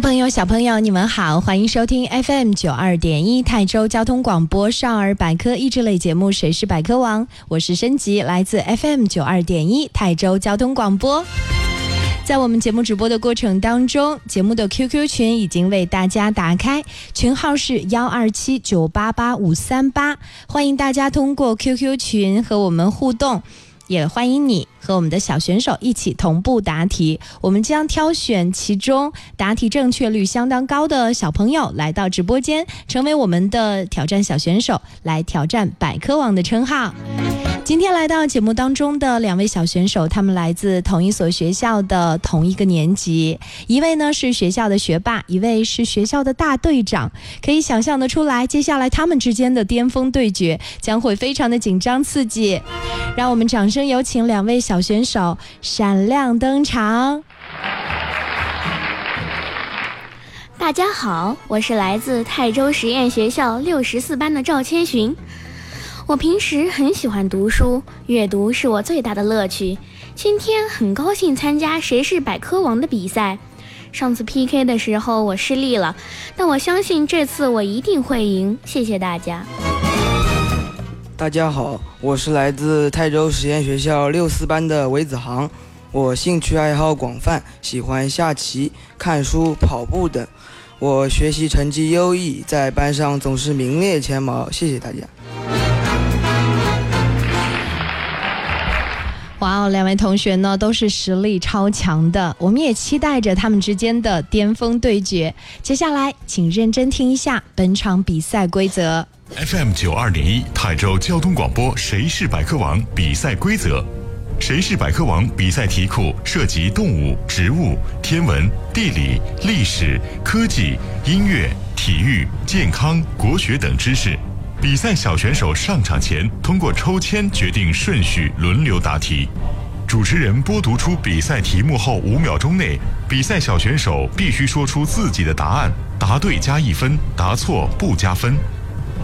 朋友、小朋友，你们好，欢迎收听 FM 九二点一泰州交通广播少儿百科益智类节目《谁是百科王》，我是申吉，来自 FM 九二点一泰州交通广播。在我们节目直播的过程当中，节目的 QQ 群已经为大家打开，群号是幺二七九八八五三八，欢迎大家通过 QQ 群和我们互动。也欢迎你和我们的小选手一起同步答题，我们将挑选其中答题正确率相当高的小朋友来到直播间，成为我们的挑战小选手，来挑战百科王的称号。今天来到节目当中的两位小选手，他们来自同一所学校的同一个年级，一位呢是学校的学霸，一位是学校的大队长。可以想象得出来，接下来他们之间的巅峰对决将会非常的紧张刺激。让我们掌声有请两位小小选手闪亮登场。大家好，我是来自泰州实验学校六十四班的赵千寻。我平时很喜欢读书，阅读是我最大的乐趣。今天很高兴参加《谁是百科王》的比赛。上次 PK 的时候我失利了，但我相信这次我一定会赢。谢谢大家。大家好，我是来自泰州实验学校六四班的韦子航。我兴趣爱好广泛，喜欢下棋、看书、跑步等。我学习成绩优异，在班上总是名列前茅。谢谢大家。哇哦，两位同学呢都是实力超强的，我们也期待着他们之间的巅峰对决。接下来，请认真听一下本场比赛规则。FM 九二点一泰州交通广播，谁是百科王？比赛规则：谁是百科王？比赛题库涉及动物、植物、天文、地理、历史、科技、音乐、体育、健康、国学等知识。比赛小选手上场前通过抽签决定顺序，轮流答题。主持人播读出比赛题目后五秒钟内，比赛小选手必须说出自己的答案，答对加一分，答错不加分。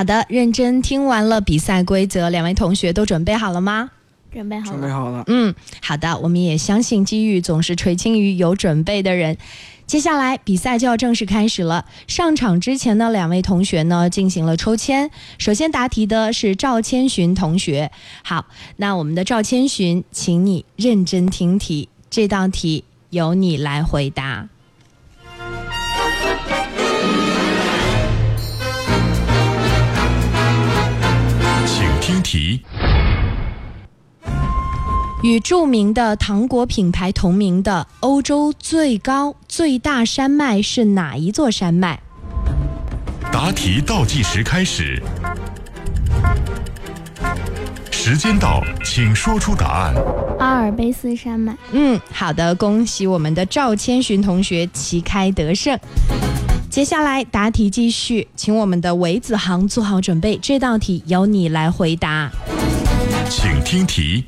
好的，认真听完了比赛规则，两位同学都准备好了吗？准备好了，准备好了。嗯，好的，我们也相信机遇总是垂青于有准备的人。接下来比赛就要正式开始了。上场之前呢，两位同学呢进行了抽签。首先答题的是赵千寻同学。好，那我们的赵千寻，请你认真听题，这道题由你来回答。题。与著名的糖果品牌同名的欧洲最高最大山脉是哪一座山脉？答题倒计时开始。时间到，请说出答案。阿尔卑斯山脉。嗯，好的，恭喜我们的赵千寻同学旗开得胜。接下来答题继续，请我们的韦子航做好准备，这道题由你来回答。请听题。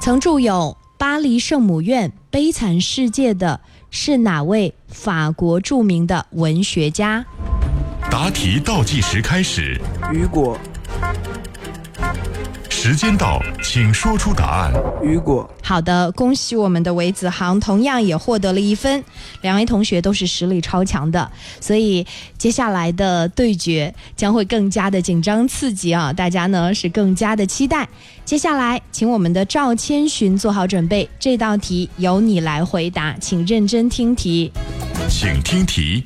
曾著有《巴黎圣母院》《悲惨世界》的是哪位法国著名的文学家？答题倒计时开始，雨果，时间到，请说出答案。雨果，好的，恭喜我们的韦子航，同样也获得了一分。两位同学都是实力超强的，所以接下来的对决将会更加的紧张刺激啊！大家呢是更加的期待。接下来，请我们的赵千寻做好准备，这道题由你来回答，请认真听题。请听题。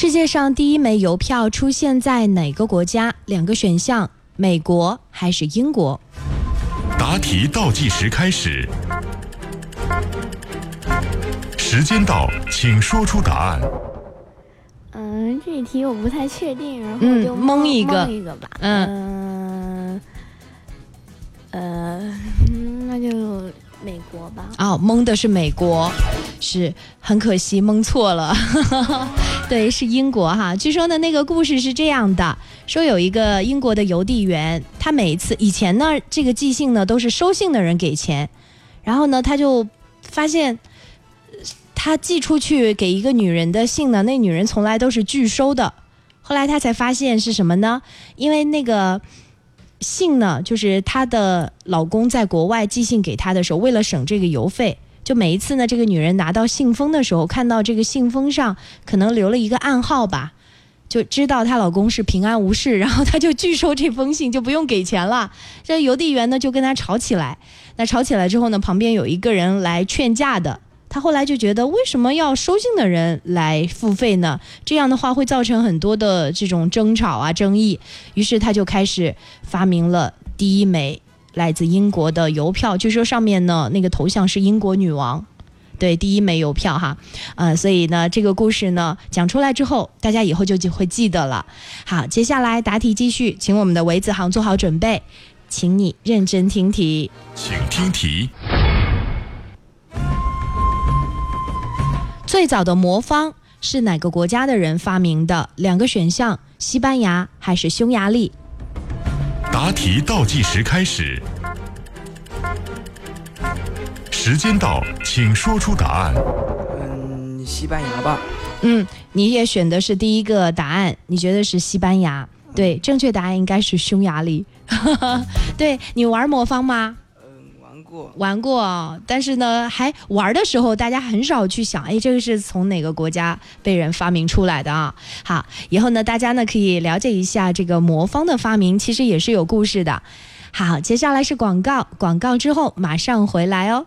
世界上第一枚邮票出现在哪个国家？两个选项：美国还是英国？答题倒计时开始，时间到，请说出答案。嗯，这题我不太确定，然后嗯就蒙一个蒙一个吧。嗯嗯呃，嗯那就美国吧。哦，蒙的是美国，是很可惜蒙错了，对，是英国哈。据说呢，那个故事是这样的：说有一个英国的邮递员，他每一次以前呢，这个寄信呢都是收信的人给钱，然后呢，他就发现。他寄出去给一个女人的信呢，那女人从来都是拒收的。后来他才发现是什么呢？因为那个信呢，就是她的老公在国外寄信给她的时候，为了省这个邮费，就每一次呢，这个女人拿到信封的时候，看到这个信封上可能留了一个暗号吧，就知道她老公是平安无事，然后她就拒收这封信，就不用给钱了。这邮递员呢就跟她吵起来，那吵起来之后呢，旁边有一个人来劝架的。他后来就觉得，为什么要收信的人来付费呢？这样的话会造成很多的这种争吵啊、争议。于是他就开始发明了第一枚来自英国的邮票，据说上面呢那个头像是英国女王。对，第一枚邮票哈，呃，所以呢，这个故事呢讲出来之后，大家以后就就会记得了。好，接下来答题继续，请我们的韦子航做好准备，请你认真听题。请听题。最早的魔方是哪个国家的人发明的？两个选项：西班牙还是匈牙利？答题倒计时开始，时间到，请说出答案。嗯，西班牙吧，嗯，你也选的是第一个答案，你觉得是西班牙？对，正确答案应该是匈牙利。对你玩魔方吗？玩过，玩过哦，但是呢，还玩的时候，大家很少去想，哎，这个是从哪个国家被人发明出来的啊？好，以后呢，大家呢可以了解一下这个魔方的发明，其实也是有故事的。好，接下来是广告，广告之后马上回来哦。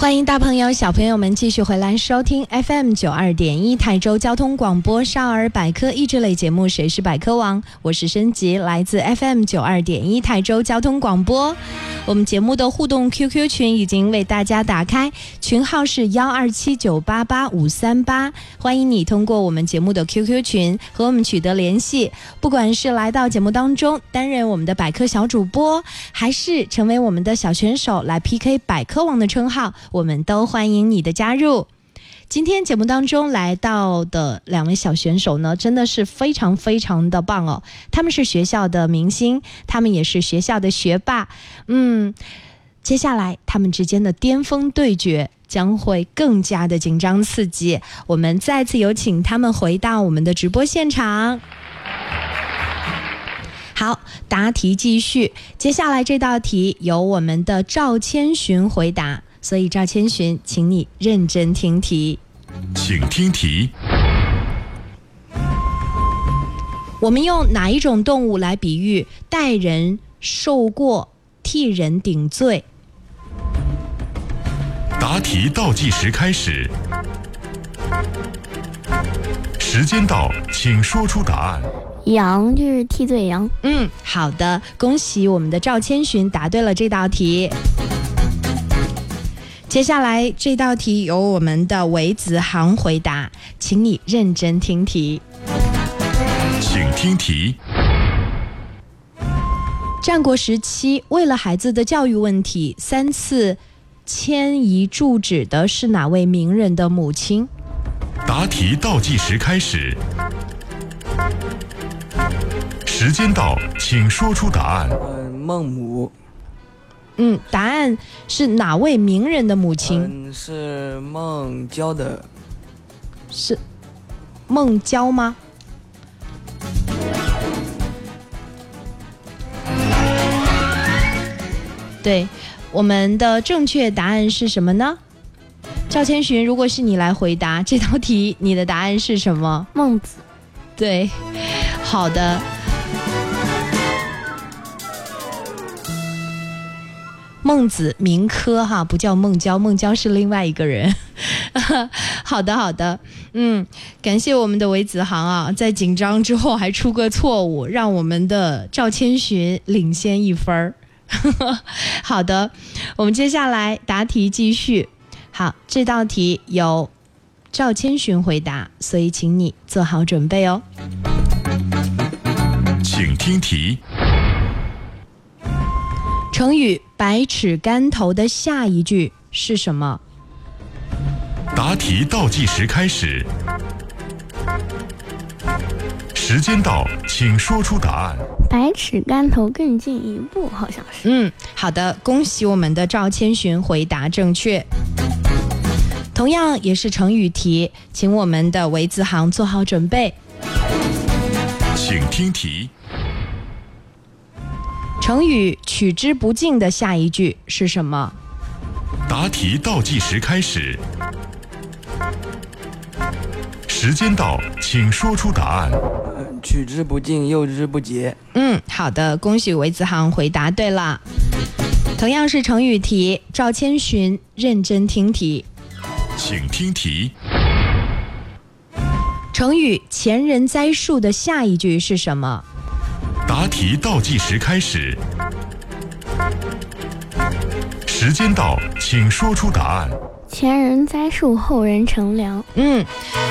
欢迎大朋友、小朋友们继续回来收听 FM 九二点一台州交通广播少儿百科益智类节目《谁是百科王》，我是申吉，来自 FM 九二点一台州交通广播。我们节目的互动 QQ 群已经为大家打开，群号是幺二七九八八五三八，欢迎你通过我们节目的 QQ 群和我们取得联系。不管是来到节目当中担任我们的百科小主播，还是成为我们的小选手来 PK 百科王的称号，我们都欢迎你的加入。今天节目当中来到的两位小选手呢，真的是非常非常的棒哦！他们是学校的明星，他们也是学校的学霸。嗯，接下来他们之间的巅峰对决将会更加的紧张刺激。我们再次有请他们回到我们的直播现场。好，答题继续。接下来这道题由我们的赵千寻回答。所以赵千寻，请你认真听题。请听题。我们用哪一种动物来比喻代人受过、替人顶罪？答题倒计时开始。时间到，请说出答案。羊就是替罪羊。嗯，好的，恭喜我们的赵千寻答对了这道题。接下来这道题由我们的韦子航回答，请你认真听题。请听题。战国时期，为了孩子的教育问题，三次迁移住址的是哪位名人的母亲？答题倒计时开始。时间到，请说出答案。嗯，孟母。嗯，答案是哪位名人的母亲？嗯，是孟郊的。是孟郊吗？对，我们的正确答案是什么呢？赵千寻，如果是你来回答这道题，你的答案是什么？孟子。对，好的。孟子名轲哈，不叫孟郊，孟郊是另外一个人。好的，好的，嗯，感谢我们的韦子航啊，在紧张之后还出个错误，让我们的赵千寻领先一分儿。好的，我们接下来答题继续。好，这道题由赵千寻回答，所以请你做好准备哦。请听题。成语“百尺竿头”的下一句是什么？答题倒计时开始。时间到，请说出答案。百尺竿头更进一步，好像是。嗯，好的，恭喜我们的赵千寻回答正确。同样也是成语题，请我们的韦子航做好准备。请听题。成语“取之不尽”的下一句是什么？答题倒计时开始。时间到，请说出答案。取之不尽，用之不竭。嗯，好的，恭喜韦子航回答对了。同样是成语题，赵千寻认真听题。请听题。成语“前人栽树”的下一句是什么？答题倒计时开始。时间到，请说出答案。前人栽树，后人乘凉。嗯，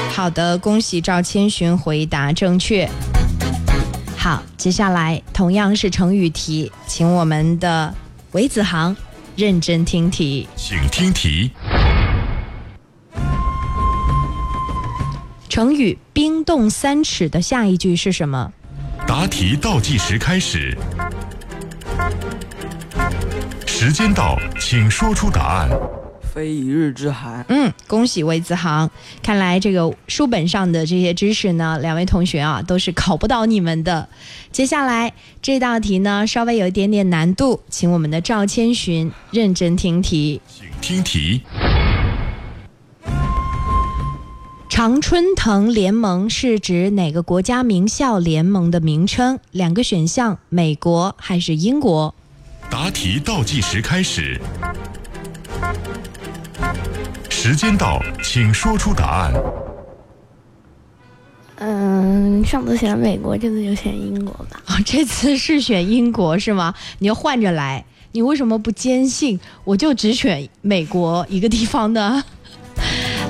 好的，恭喜赵千寻回答正确。好，接下来同样是成语题，请我们的韦子航认真听题。请听题。成语“冰冻三尺”的下一句是什么？答题倒计时开始。时间到，请说出答案。非一日之寒。嗯，恭喜魏子航。看来这个书本上的这些知识呢，两位同学啊都是考不倒你们的。接下来这道题呢，稍微有一点点难度，请我们的赵千寻认真听题。请听题。常春藤联盟是指哪个国家名校联盟的名称？两个选项：美国还是英国？答题倒计时开始。时间到，请说出答案。嗯，上次选美国，这次就选英国吧。哦，这次是选英国是吗？你要换着来，你为什么不坚信我就只选美国一个地方呢？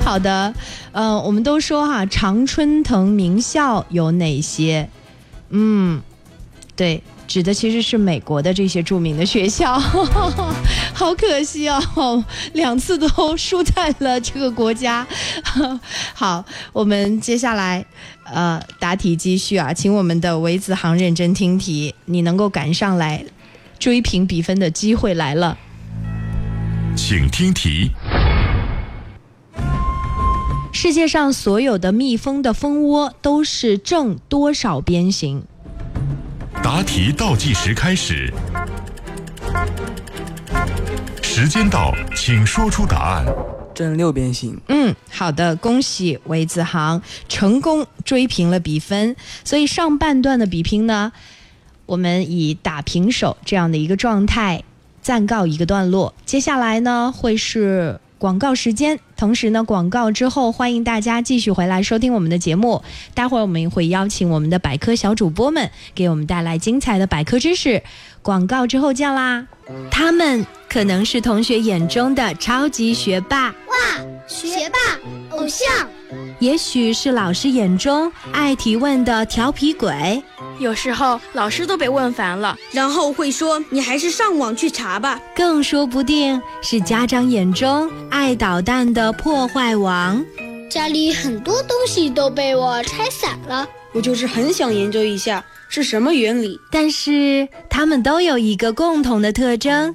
好的，嗯，我们都说哈，常春藤名校有哪些？嗯，对。指的其实是美国的这些著名的学校。好可惜哦，两次都输在了这个国家。好，我们接下来呃答题继续啊，请我们的韦子航认真听题，你能够赶上来追平比分的机会来了。请听题。世界上所有的蜜蜂的蜂窝都是正多少边形？答题倒计时开始，时间到，请说出答案。正六边形。嗯，好的，恭喜韦子航成功追平了比分。所以上半段的比拼呢，我们以打平手这样的一个状态暂告一个段落。接下来呢，会是。广告时间，同时呢，广告之后欢迎大家继续回来收听我们的节目。待会儿我们会邀请我们的百科小主播们给我们带来精彩的百科知识。广告之后见啦！他们可能是同学眼中的超级学霸，哇，学霸偶像；也许是老师眼中爱提问的调皮鬼。有时候老师都被问烦了，然后会说：“你还是上网去查吧。”更说不定是家长眼中爱捣蛋的破坏王。家里很多东西都被我拆散了，我就是很想研究一下是什么原理。但是他们都有一个共同的特征，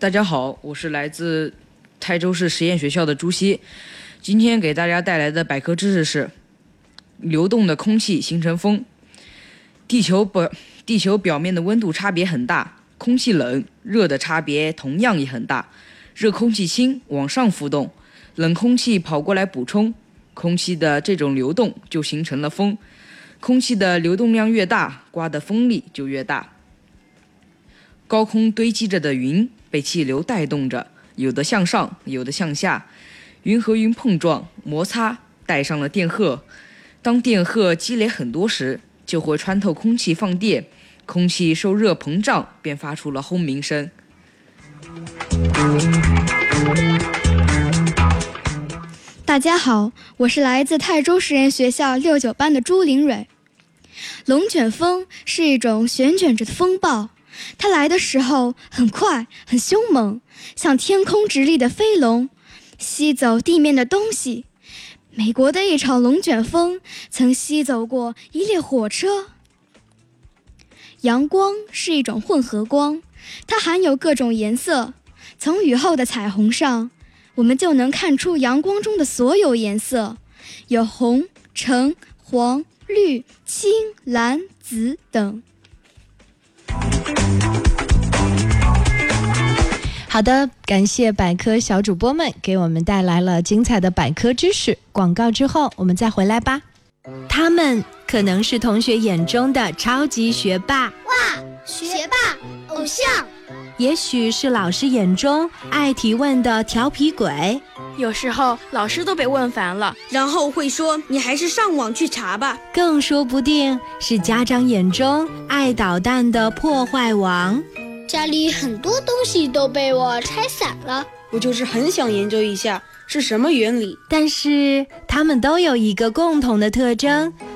大家好，我是来自泰州市实验学校的朱熹。今天给大家带来的百科知识是：流动的空气形成风。地球表地球表面的温度差别很大，空气冷热的差别同样也很大。热空气轻往上浮动，冷空气跑过来补充，空气的这种流动就形成了风。空气的流动量越大，刮的风力就越大。高空堆积着的云被气流带动着，有的向上，有的向下。云和云碰撞、摩擦，带上了电荷。当电荷积累很多时，就会穿透空气放电，空气受热膨胀，便发出了轰鸣声。大家好，我是来自泰州实验学校六九班的朱林蕊。龙卷风是一种旋卷着的风暴，它来的时候很快、很凶猛，像天空直立的飞龙。吸走地面的东西。美国的一场龙卷风曾吸走过一列火车。阳光是一种混合光，它含有各种颜色。从雨后的彩虹上，我们就能看出阳光中的所有颜色，有红、橙、黄、绿、青、蓝、紫等。好的，感谢百科小主播们给我们带来了精彩的百科知识。广告之后，我们再回来吧。他们可能是同学眼中的超级学霸，哇，学霸偶像；也许是老师眼中爱提问的调皮鬼。有时候老师都被问烦了，然后会说：“你还是上网去查吧。”更说不定是家长眼中爱捣蛋的破坏王。家里很多东西都被我拆散了，我就是很想研究一下是什么原理。但是他们都有一个共同的特征，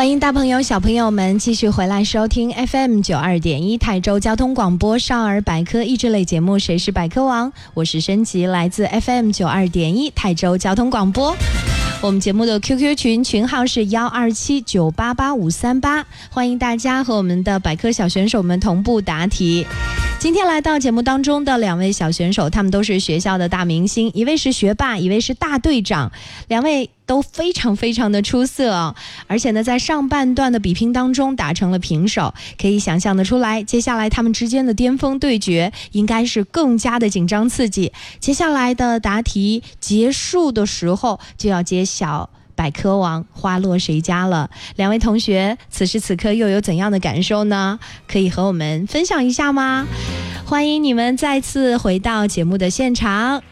欢迎大朋友、小朋友们继续回来收听 FM 九二点一泰州交通广播少儿百科益智类节目《谁是百科王》，我是申吉，来自 FM 九二点一泰州交通广播。我们节目的 QQ 群群号是幺二七九八八五三八，欢迎大家和我们的百科小选手们同步答题。今天来到节目当中的两位小选手，他们都是学校的大明星，一位是学霸，一位是大队长，两位都非常非常的出色哦。而且呢，在上半段的比拼当中打成了平手，可以想象得出来，接下来他们之间的巅峰对决应该是更加的紧张刺激。接下来的答题结束的时候，就要揭晓百科王花落谁家了。两位同学此时此刻又有怎样的感受呢？可以和我们分享一下吗？欢迎你们再次回到节目的现场。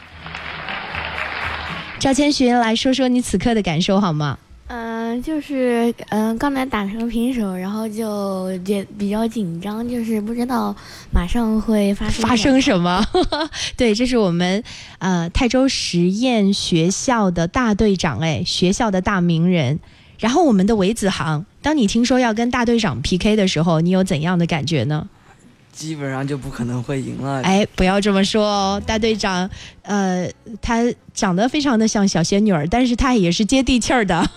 赵千寻，来说说你此刻的感受好吗？嗯、就是嗯、刚才打成平手，然后就也比较紧张，就是不知道马上会发生发生什么？对，这是我们呃泰州实验学校的大队长，哎，学校的大名人。然后我们的韦子航，当你听说要跟大队长 PK 的时候，你有怎样的感觉呢？基本上就不可能会赢了。哎，不要这么说哦，大队长，呃，她长得非常的像小仙女儿，但是她也是接地气儿的，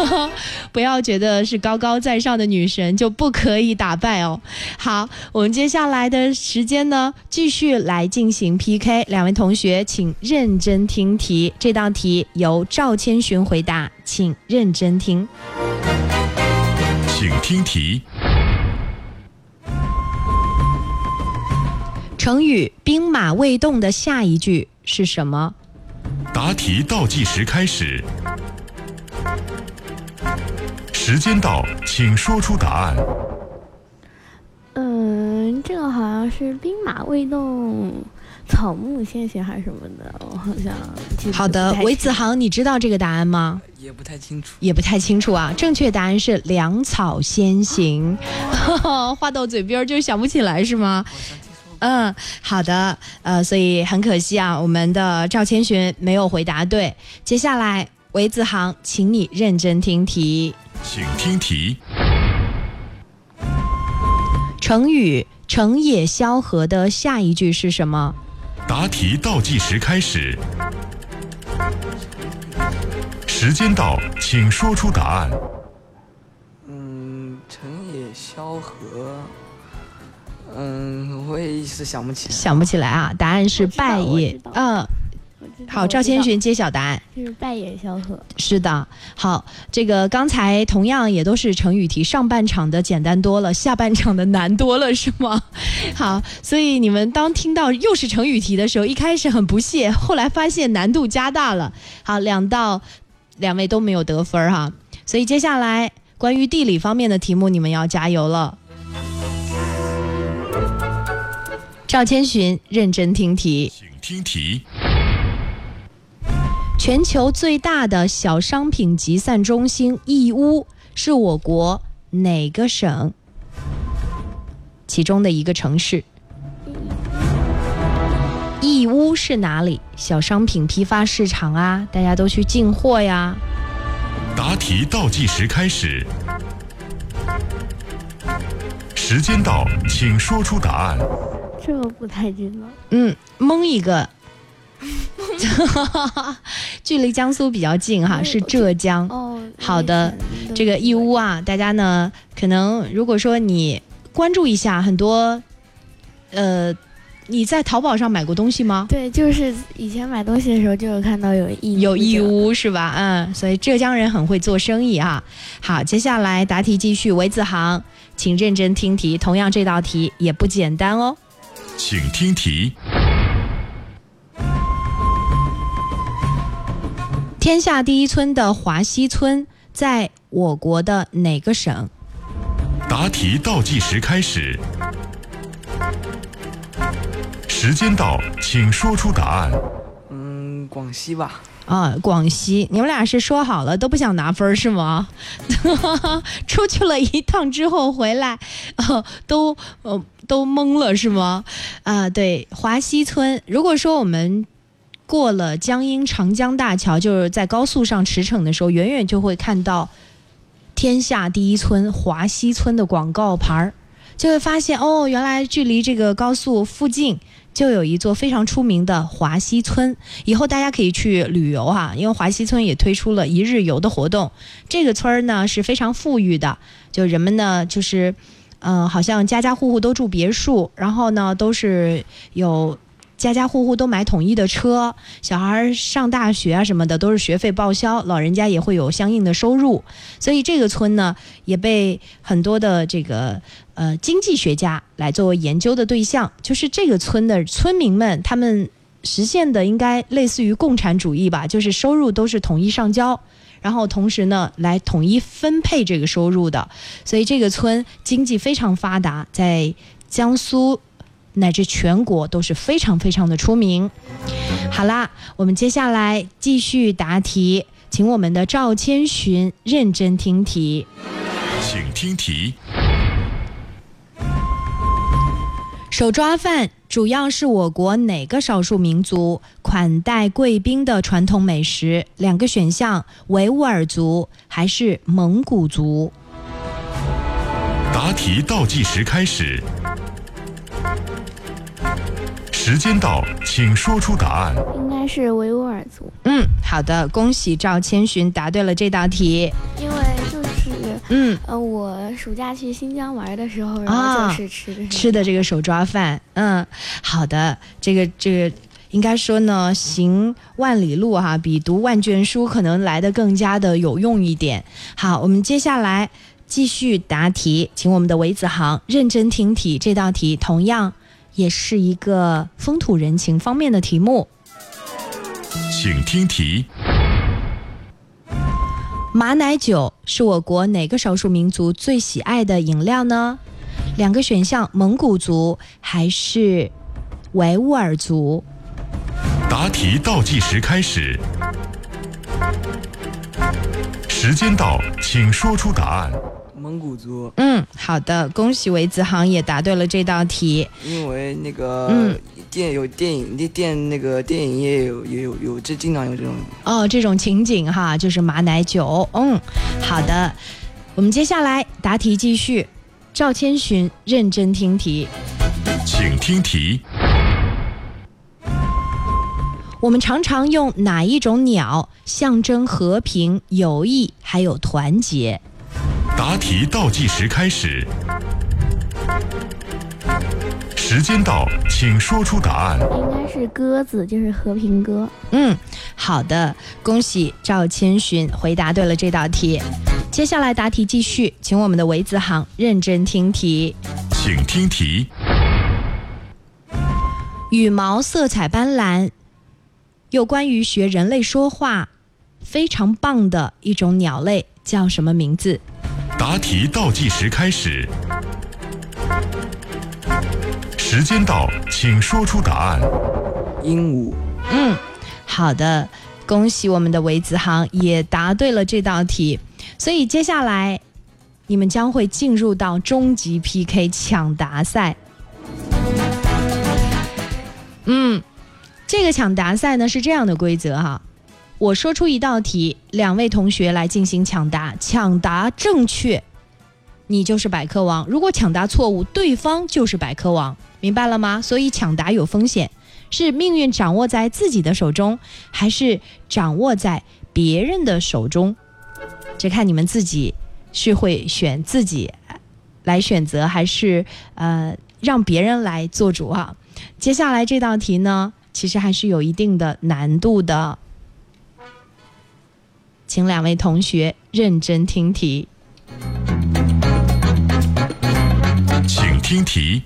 不要觉得是高高在上的女神就不可以打败哦。好，我们接下来的时间呢，继续来进行 PK，两位同学请认真听题，这道题由赵千寻回答，请认真听。请听题。成语“兵马未动”的下一句是什么？答题倒计时开始，时间到，请说出答案。嗯，这个好像是兵马未动，草木先行还是什么的，我好像记得好的韦子航，你知道这个答案吗？也不太清楚。也不太清楚啊。正确答案是粮草先行，话到嘴边儿就想不起来是吗？嗯，好的，呃，所以很可惜啊，我们的赵千寻没有回答对。接下来，韦子航，请你认真听题。请听题。成语“成也萧何”的下一句是什么？答题倒计时开始，时间到，请说出答案。嗯，成也萧何。嗯，我也一时想不起来。想不起来啊，答案是我知道败也我知道。嗯，好，赵千寻揭晓答案。就是败也萧何。是的，好，这个刚才同样也都是成语题，上半场的简单多了，下半场的难多了，是吗？好，所以你们当听到又是成语题的时候，一开始很不屑，后来发现难度加大了。好，两道两位都没有得分儿哈，所以接下来关于地理方面的题目，你们要加油了。赵千寻，认真听题。请听题。全球最大的小商品集散中心义乌是我国哪个省其中的一个城市？义乌是哪里？小商品批发市场啊，大家都去进货呀。答题倒计时开始，时间到，请说出答案。这个不太知道。嗯，蒙一个。距离江苏比较近哈，是浙江。哦，好的这个义乌啊，大家呢可能如果说你关注一下很多，呃，你在淘宝上买过东西吗？对，就是以前买东西的时候就有看到有义有义乌是吧？嗯，所以浙江人很会做生意啊。好，接下来答题继续，韦子航，请认真听题。同样这道题也不简单哦。请听题。天下第一村的华西村在我国的哪个省？答题倒计时开始，时间到，请说出答案。嗯，广西吧。啊，广西，你们俩是说好了都不想拿分是吗？出去了一趟之后回来，呃、都呃都懵了是吗？啊，对，华西村。如果说我们过了江阴长江大桥，就是在高速上驰骋的时候，远远就会看到天下第一村华西村的广告牌儿，就会发现哦，原来距离这个高速附近就有一座非常出名的华西村。以后大家可以去旅游哈，因为华西村也推出了一日游的活动。这个村儿呢是非常富裕的，就人们呢就是，嗯、好像家家户户都住别墅，然后呢都是有。家家户户都买统一的车，小孩上大学啊什么的都是学费报销，老人家也会有相应的收入，所以这个村呢也被很多的这个呃经济学家来作为研究的对象，就是这个村的村民们他们实现的应该类似于共产主义吧，就是收入都是统一上交。然后同时呢，来统一分配这个收入的，所以这个村经济非常发达，在江苏乃至全国都是非常非常的出名。好啦，我们接下来继续答题，请我们的赵千寻认真听题。请听题。手抓饭主要是我国哪个少数民族款待贵宾的传统美食？两个选项：维吾尔族还是蒙古族？答题倒计时开始，时间到，请说出答案。应该是维吾尔族，嗯，好的，恭喜赵千寻答对了这道题。嗯，呃，我暑假去新疆玩的时候，然啊后就是吃的吃的这个手抓饭，嗯，好的，这个这个应该说呢，行万里路哈，比读万卷书可能来的更加的有用一点。好，我们接下来继续答题，请我们的韦子航认真听题。这道题同样也是一个风土人情方面的题目。请听题。马奶酒是我国哪个少数民族最喜爱的饮料呢？两个选项：蒙古族还是维吾尔族？答题倒计时开始，时间到，请说出答案。蒙古族，嗯，好的，恭喜韦子航也答对了这道题。因为那个嗯电有电影电电那个电影也有也有有这经常有这种哦，这种情景哈，就是马奶酒。嗯，好的，我们接下来答题继续。赵千寻认真听题。请听题。我们常常用哪一种鸟象征和平、友谊还有团结？答题倒计时开始，时间到，请说出答案。应该是鸽子，就是和平鸽。嗯，好的，恭喜赵千寻回答对了这道题。接下来答题继续，请我们的韦子航认真听题。请听题。羽毛色彩斑斓，有关于学人类说话非常棒的一种鸟类，叫什么名字？答题倒计时开始，时间到，请说出答案。鹦鹉。嗯，好的，恭喜我们的韦子航也答对了这道题。所以接下来你们将会进入到终极 PK 抢答赛。嗯，这个抢答赛呢是这样的规则哈，我说出一道题，两位同学来进行抢答，抢答正确，你就是百科王；如果抢答错误，对方就是百科王，明白了吗？所以抢答有风险，是命运掌握在自己的手中，还是掌握在别人的手中？这看你们自己是会选自己来选择，还是呃让别人来做主哈、接下来这道题呢，其实还是有一定的难度的，请两位同学认真听题。请听题。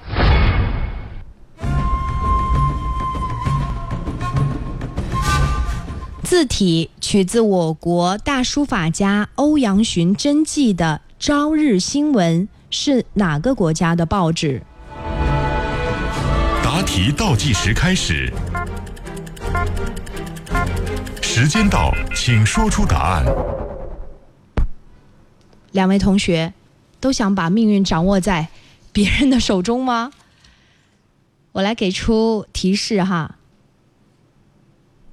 字体取自我国大书法家欧阳询真迹的《朝日新闻》是哪个国家的报纸？答题倒计时开始，时间到，请说出答案。两位同学都想把命运掌握在别人的手中吗？我来给出提示哈，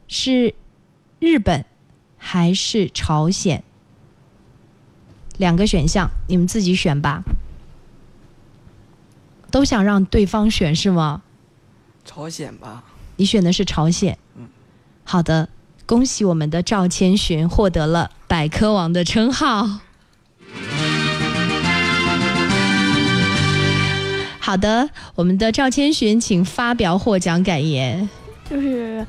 是日本还是朝鲜？两个选项，你们自己选吧。都想让对方选是吗？朝鲜吧。你选的是朝鲜。嗯。好的，恭喜我们的赵千寻获得了百科王的称号。好的，我们的赵千寻，请发表获奖感言。就是，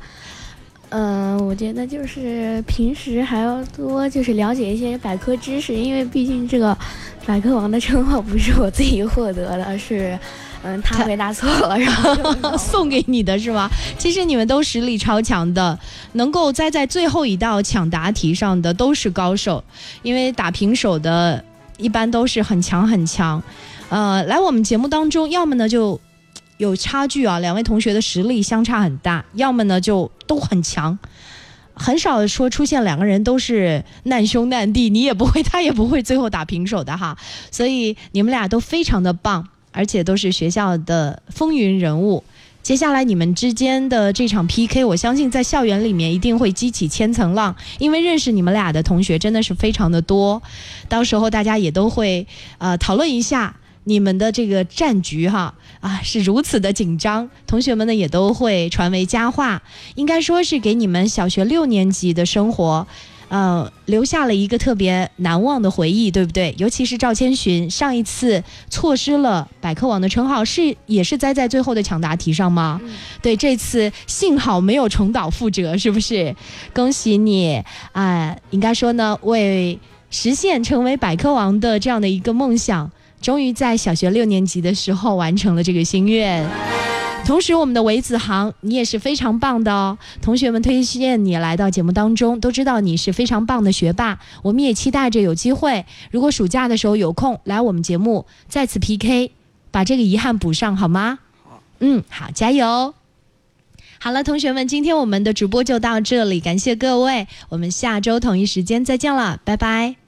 嗯，我觉得就是平时还要多就是了解一些百科知识，因为毕竟这个百科王的称号不是我自己获得的，是嗯他回答错了，然后送给你的是吗？其实你们都实力超强的，能够栽在最后一道抢答题上的都是高手，因为打平手的一般都是很强很强。呃，来我们节目当中，要么呢就有差距啊，两位同学的实力相差很大；要么呢就都很强，很少说出现两个人都是难兄难弟，你也不会，他也不会，最后打平手的哈。所以你们俩都非常的棒，而且都是学校的风云人物。接下来你们之间的这场 PK，我相信在校园里面一定会激起千层浪，因为认识你们俩的同学真的是非常的多，到时候大家也都会呃讨论一下。你们的这个战局哈啊是如此的紧张，同学们呢也都会传为佳话，应该说是给你们小学六年级的生活，呃留下了一个特别难忘的回忆，对不对？尤其是赵千寻上一次错失了百科王的称号，是也是栽在最后的抢答题上吗？对，这次幸好没有重蹈覆辙，是不是？恭喜你啊！应该说呢，为实现成为百科王的这样的一个梦想。终于在小学六年级的时候完成了这个心愿，同时我们的韦子航，你也是非常棒的哦。同学们推荐你来到节目当中，都知道你是非常棒的学霸。我们也期待着有机会，如果暑假的时候有空来我们节目再次 PK，把这个遗憾补上好吗？嗯，好，加油。好了，同学们，今天我们的直播就到这里，感谢各位，我们下周同一时间再见了，拜拜。